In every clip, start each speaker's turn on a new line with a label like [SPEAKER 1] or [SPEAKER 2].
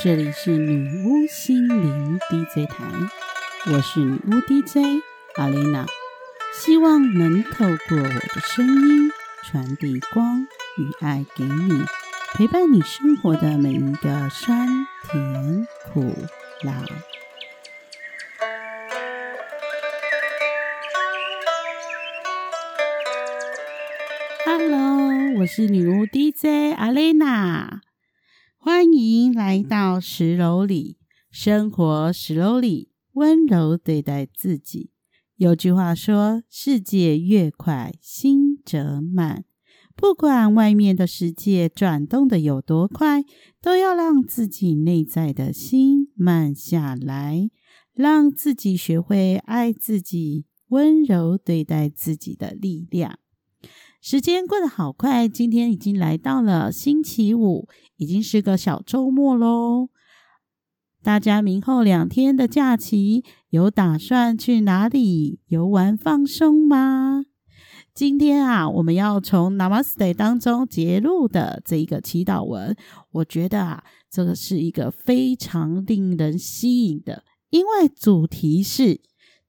[SPEAKER 1] 这里是女巫心灵 DJ 台，我是女巫 DJ 阿丽娜，希望能透过我的声音传递光与爱给你，陪伴你生活的每一个酸甜苦辣。Hello，我是女巫 DJ 阿丽娜。欢迎来到十楼里，生活十楼里，温柔对待自己。有句话说：“世界越快，心则慢。”不管外面的世界转动的有多快，都要让自己内在的心慢下来，让自己学会爱自己，温柔对待自己的力量。时间过得好快，今天已经来到了星期五。已经是个小周末喽，大家明后两天的假期有打算去哪里游玩放松吗？今天啊，我们要从 Namaste 当中节录的这一个祈祷文，我觉得啊，这个是一个非常令人吸引的，因为主题是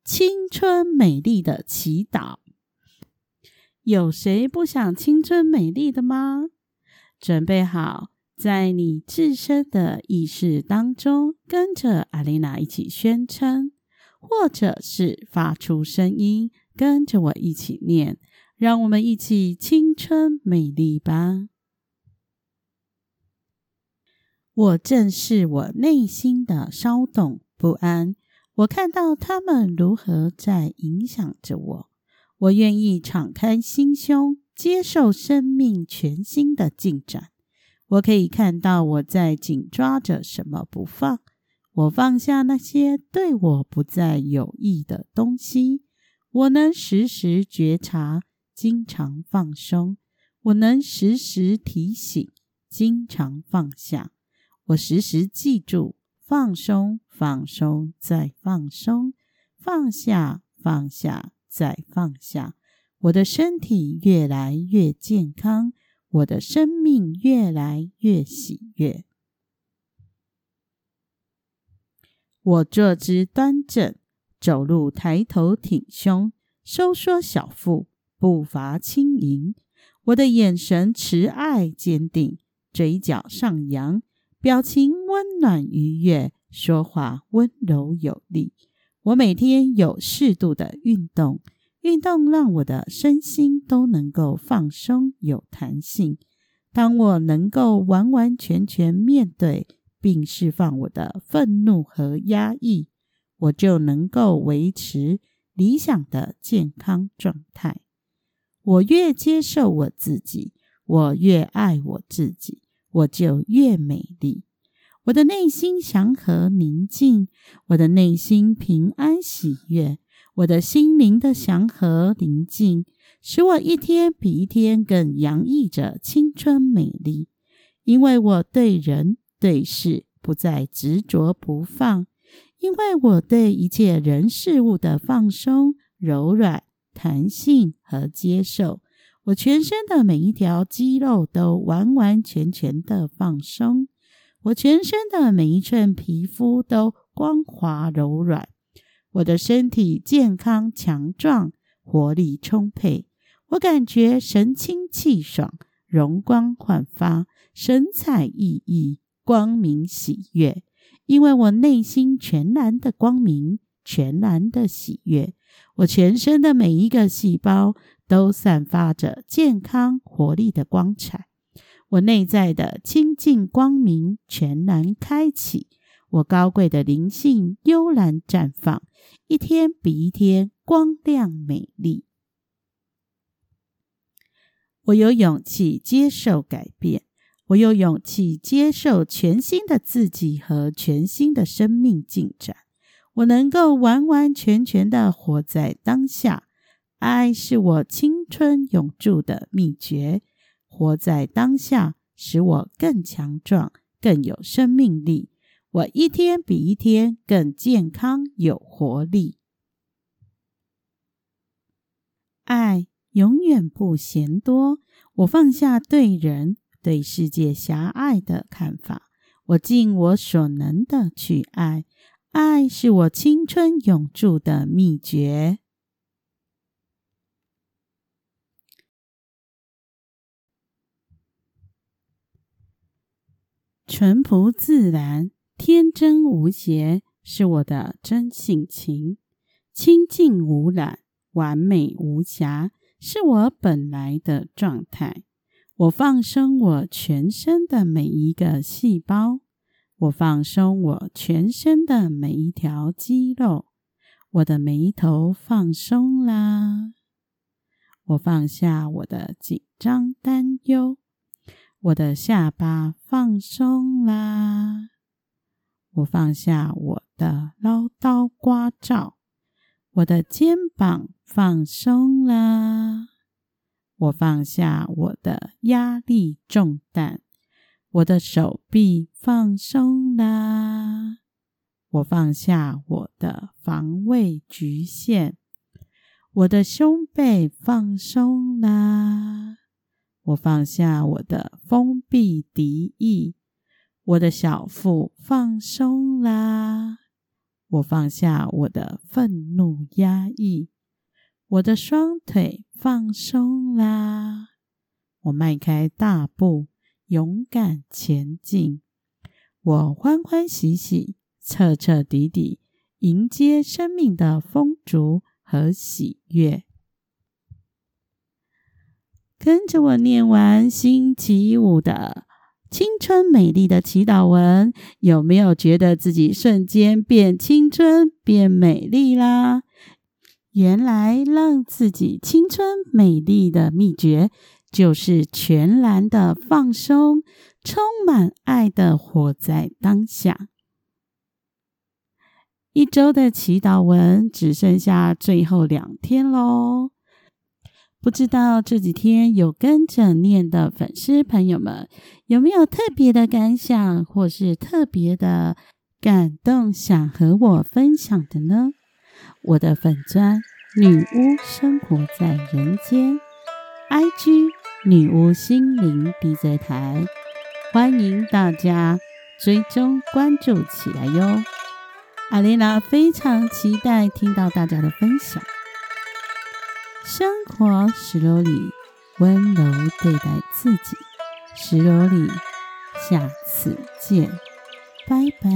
[SPEAKER 1] 青春美丽的祈祷。有谁不想青春美丽的吗？准备好。在你自身的意识当中，跟着阿丽娜一起宣称，或者是发出声音，跟着我一起念，让我们一起青春美丽吧。我正视我内心的骚动不安，我看到他们如何在影响着我。我愿意敞开心胸，接受生命全新的进展。我可以看到我在紧抓着什么不放，我放下那些对我不再有益的东西。我能时时觉察，经常放松；我能时时提醒，经常放下。我时时记住：放松，放松，再放松；放下，放下，再放下。我的身体越来越健康。我的生命越来越喜悦。我坐姿端正，走路抬头挺胸，收缩小腹，步伐轻盈。我的眼神慈爱坚定，嘴角上扬，表情温暖愉悦，说话温柔有力。我每天有适度的运动。运动让我的身心都能够放松、有弹性。当我能够完完全全面对并释放我的愤怒和压抑，我就能够维持理想的健康状态。我越接受我自己，我越爱我自己，我就越美丽。我的内心祥和宁静，我的内心平安喜悦。我的心灵的祥和宁静，使我一天比一天更洋溢着青春美丽。因为我对人对事不再执着不放，因为我对一切人事物的放松、柔软、弹性和接受，我全身的每一条肌肉都完完全全的放松，我全身的每一寸皮肤都光滑柔软。我的身体健康强壮，活力充沛。我感觉神清气爽，容光焕发，神采奕奕，光明喜悦。因为我内心全然的光明，全然的喜悦。我全身的每一个细胞都散发着健康活力的光彩。我内在的清净光明全然开启。我高贵的灵性悠然绽放，一天比一天光亮美丽。我有勇气接受改变，我有勇气接受全新的自己和全新的生命进展。我能够完完全全的活在当下，爱是我青春永驻的秘诀。活在当下，使我更强壮，更有生命力。我一天比一天更健康有活力，爱永远不嫌多。我放下对人对世界狭隘的看法，我尽我所能的去爱，爱是我青春永驻的秘诀。淳朴自然、天真无邪是我的真性情；清净无染、完美无瑕是我本来的状态。我放松我全身的每一个细胞，我放松我全身的每一条肌肉。我的眉头放松啦，我放下我的紧张担忧。我的下巴放松啦，我放下我的唠叨聒噪。我的肩膀放松啦。我放下我的压力重担，我的手臂放松啦。我放下我的防卫局限，我的胸背放松啦。我放下我的封闭敌意，我的小腹放松啦。我放下我的愤怒压抑。我的双腿放松啦，我迈开大步，勇敢前进。我欢欢喜喜、彻彻底底迎接生命的丰足和喜悦。跟着我念完星期五的青春美丽的祈祷文，有没有觉得自己瞬间变青春、变美丽啦？原来让自己青春美丽的秘诀，就是全然的放松，充满爱的活在当下。一周的祈祷文只剩下最后两天喽，不知道这几天有跟着念的粉丝朋友们，有没有特别的感想，或是特别的感动，想和我分享的呢？我的粉砖女巫生活在人间，IG 女巫心灵 DJ 台，欢迎大家追踪关注起来哟！阿丽娜非常期待听到大家的分享。生活石楼里，温柔对待自己，石楼里，下次见，拜拜。